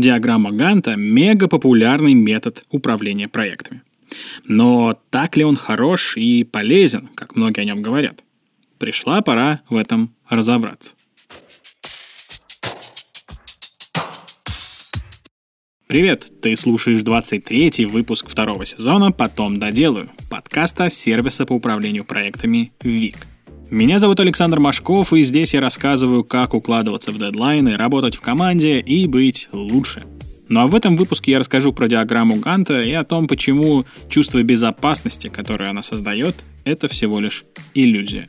диаграмма Ганта – мега популярный метод управления проектами. Но так ли он хорош и полезен, как многие о нем говорят? Пришла пора в этом разобраться. Привет, ты слушаешь 23-й выпуск второго сезона «Потом доделаю» подкаста сервиса по управлению проектами ВИК. Меня зовут Александр Машков, и здесь я рассказываю, как укладываться в дедлайны, работать в команде и быть лучше. Ну а в этом выпуске я расскажу про диаграмму Ганта и о том, почему чувство безопасности, которое она создает, это всего лишь иллюзия.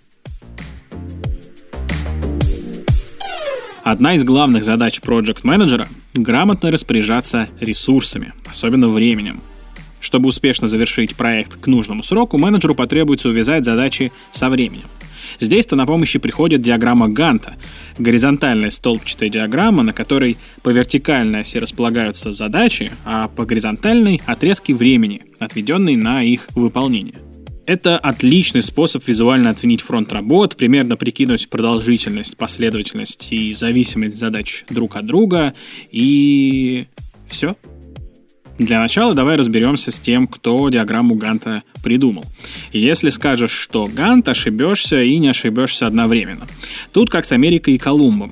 Одна из главных задач проект менеджера — грамотно распоряжаться ресурсами, особенно временем. Чтобы успешно завершить проект к нужному сроку, менеджеру потребуется увязать задачи со временем. Здесь-то на помощь приходит диаграмма Ганта, горизонтальная столбчатая диаграмма, на которой по вертикальной оси располагаются задачи, а по горизонтальной — отрезки времени, отведенные на их выполнение — это отличный способ визуально оценить фронт работ, примерно прикинуть продолжительность, последовательность и зависимость задач друг от друга, и все. Для начала давай разберемся с тем, кто диаграмму Ганта придумал. Если скажешь, что Гант, ошибешься и не ошибешься одновременно. Тут как с Америкой и Колумбом.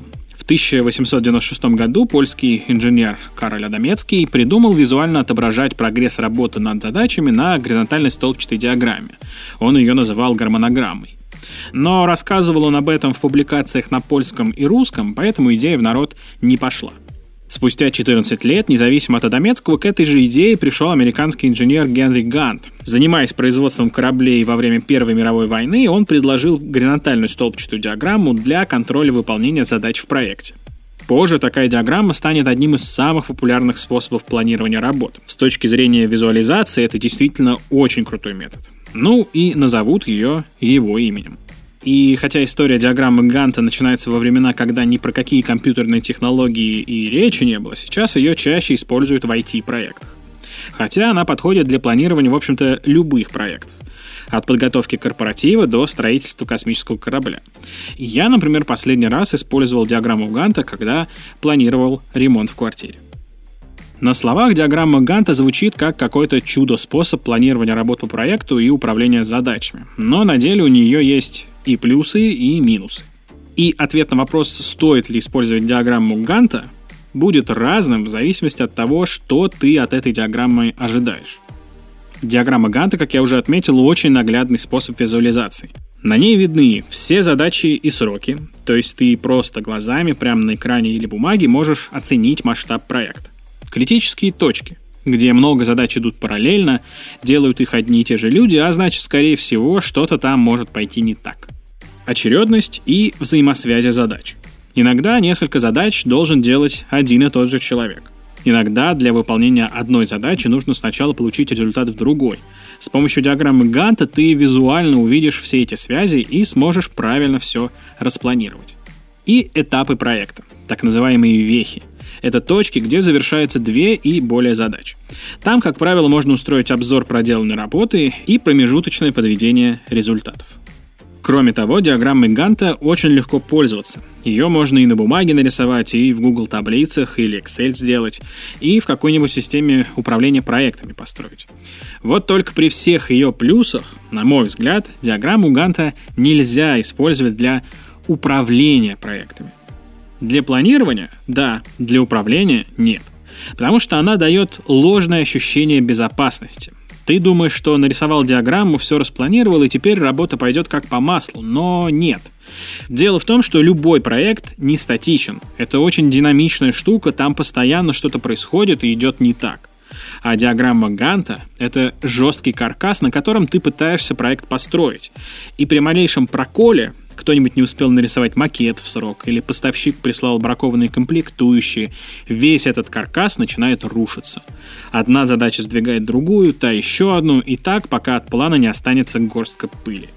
1896 году польский инженер Кароль Адамецкий придумал визуально отображать прогресс работы над задачами на горизонтальной столбчатой диаграмме. Он ее называл гармонограммой. Но рассказывал он об этом в публикациях на польском и русском, поэтому идея в народ не пошла. Спустя 14 лет, независимо от Адамецкого, к этой же идее пришел американский инженер Генри Гант. Занимаясь производством кораблей во время Первой мировой войны, он предложил горизонтальную столбчатую диаграмму для контроля выполнения задач в проекте. Позже такая диаграмма станет одним из самых популярных способов планирования работ. С точки зрения визуализации это действительно очень крутой метод. Ну и назовут ее его именем. И хотя история диаграммы Ганта начинается во времена, когда ни про какие компьютерные технологии и речи не было, сейчас ее чаще используют в IT-проектах. Хотя она подходит для планирования, в общем-то, любых проектов. От подготовки корпоратива до строительства космического корабля. Я, например, последний раз использовал диаграмму Ганта, когда планировал ремонт в квартире. На словах диаграмма Ганта звучит как какой-то чудо-способ планирования работ по проекту и управления задачами. Но на деле у нее есть и плюсы, и минусы. И ответ на вопрос, стоит ли использовать диаграмму Ганта, будет разным в зависимости от того, что ты от этой диаграммы ожидаешь. Диаграмма Ганта, как я уже отметил, очень наглядный способ визуализации. На ней видны все задачи и сроки, то есть ты просто глазами прямо на экране или бумаге можешь оценить масштаб проекта. Критические точки, где много задач идут параллельно, делают их одни и те же люди, а значит, скорее всего, что-то там может пойти не так. Очередность и взаимосвязи задач. Иногда несколько задач должен делать один и тот же человек. Иногда для выполнения одной задачи нужно сначала получить результат в другой. С помощью диаграммы Ганта ты визуально увидишь все эти связи и сможешь правильно все распланировать. И этапы проекта, так называемые вехи. Это точки, где завершаются две и более задач. Там, как правило, можно устроить обзор проделанной работы и промежуточное подведение результатов. Кроме того, диаграммой Ганта очень легко пользоваться. Ее можно и на бумаге нарисовать, и в Google таблицах, или Excel сделать, и в какой-нибудь системе управления проектами построить. Вот только при всех ее плюсах, на мой взгляд, диаграмму Ганта нельзя использовать для управления проектами. Для планирования – да, для управления – нет. Потому что она дает ложное ощущение безопасности. Ты думаешь, что нарисовал диаграмму, все распланировал, и теперь работа пойдет как по маслу, но нет. Дело в том, что любой проект не статичен. Это очень динамичная штука, там постоянно что-то происходит и идет не так. А диаграмма Ганта — это жесткий каркас, на котором ты пытаешься проект построить. И при малейшем проколе кто-нибудь не успел нарисовать макет в срок, или поставщик прислал бракованные комплектующие, весь этот каркас начинает рушиться. Одна задача сдвигает другую, та еще одну, и так, пока от плана не останется горстка пыли.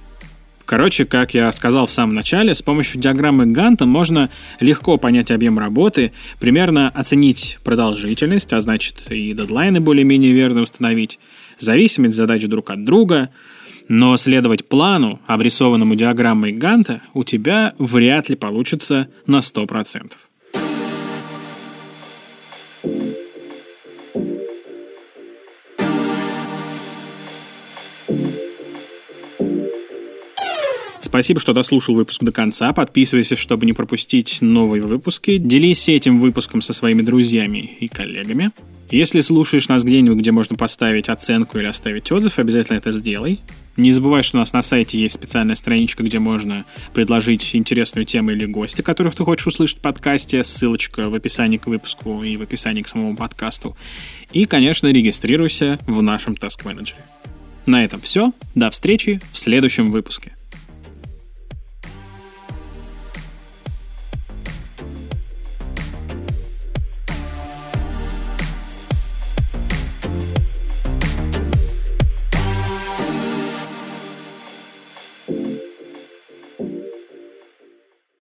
Короче, как я сказал в самом начале, с помощью диаграммы Ганта можно легко понять объем работы, примерно оценить продолжительность, а значит и дедлайны более-менее верно установить, зависимость задач друг от друга — но следовать плану, обрисованному диаграммой Ганта, у тебя вряд ли получится на 100%. Спасибо, что дослушал выпуск до конца. Подписывайся, чтобы не пропустить новые выпуски. Делись этим выпуском со своими друзьями и коллегами. Если слушаешь нас где-нибудь, где можно поставить оценку или оставить отзыв, обязательно это сделай. Не забывай, что у нас на сайте есть специальная страничка, где можно предложить интересную тему или гостя, которых ты хочешь услышать в подкасте. Ссылочка в описании к выпуску и в описании к самому подкасту. И, конечно, регистрируйся в нашем Task Manager. На этом все. До встречи в следующем выпуске.